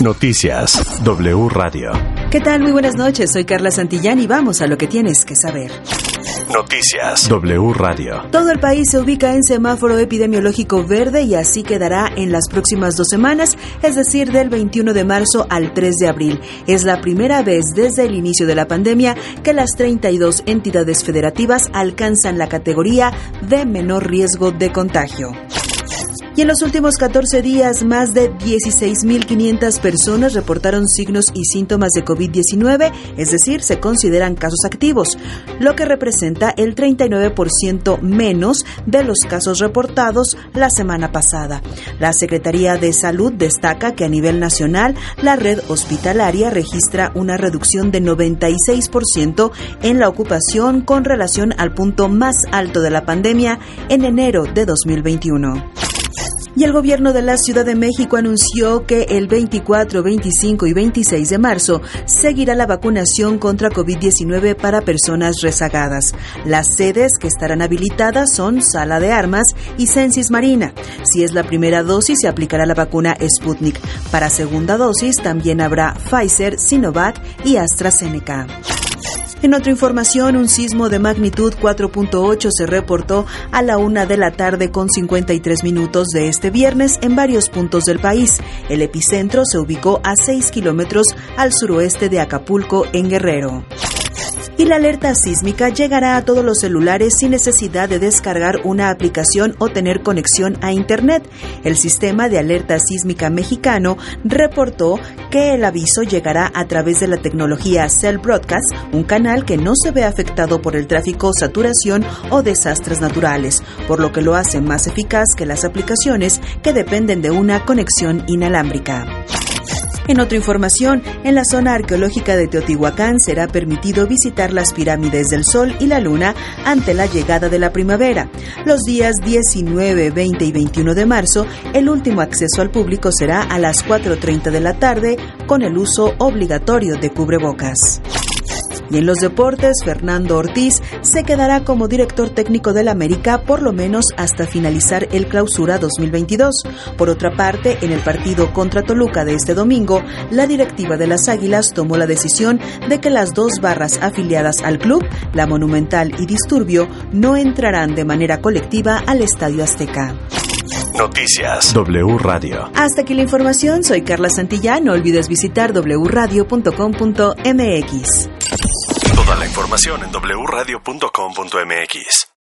Noticias W Radio. ¿Qué tal? Muy buenas noches. Soy Carla Santillán y vamos a lo que tienes que saber. Noticias W Radio. Todo el país se ubica en semáforo epidemiológico verde y así quedará en las próximas dos semanas, es decir, del 21 de marzo al 3 de abril. Es la primera vez desde el inicio de la pandemia que las 32 entidades federativas alcanzan la categoría de menor riesgo de contagio. Y en los últimos 14 días, más de 16.500 personas reportaron signos y síntomas de COVID-19, es decir, se consideran casos activos, lo que representa el 39% menos de los casos reportados la semana pasada. La Secretaría de Salud destaca que a nivel nacional la red hospitalaria registra una reducción de 96% en la ocupación con relación al punto más alto de la pandemia en enero de 2021. Y el gobierno de la Ciudad de México anunció que el 24, 25 y 26 de marzo seguirá la vacunación contra COVID-19 para personas rezagadas. Las sedes que estarán habilitadas son Sala de Armas y Censis Marina. Si es la primera dosis, se aplicará la vacuna Sputnik. Para segunda dosis también habrá Pfizer, Sinovac y AstraZeneca. En otra información, un sismo de magnitud 4.8 se reportó a la una de la tarde con 53 minutos de este viernes en varios puntos del país. El epicentro se ubicó a 6 kilómetros al suroeste de Acapulco, en Guerrero y la alerta sísmica llegará a todos los celulares sin necesidad de descargar una aplicación o tener conexión a Internet. El sistema de alerta sísmica mexicano reportó que el aviso llegará a través de la tecnología Cell Broadcast, un canal que no se ve afectado por el tráfico, saturación o desastres naturales, por lo que lo hace más eficaz que las aplicaciones que dependen de una conexión inalámbrica. En otra información, en la zona arqueológica de Teotihuacán será permitido visitar las pirámides del Sol y la Luna ante la llegada de la primavera. Los días 19, 20 y 21 de marzo, el último acceso al público será a las 4.30 de la tarde con el uso obligatorio de cubrebocas. Y en los deportes, Fernando Ortiz se quedará como director técnico del América por lo menos hasta finalizar el clausura 2022. Por otra parte, en el partido contra Toluca de este domingo, la directiva de las Águilas tomó la decisión de que las dos barras afiliadas al club, la Monumental y Disturbio, no entrarán de manera colectiva al Estadio Azteca. Noticias W Radio. Hasta aquí la información, soy Carla Santillán. No olvides visitar wradio.com.mx. Toda la información en wradio.com.mx.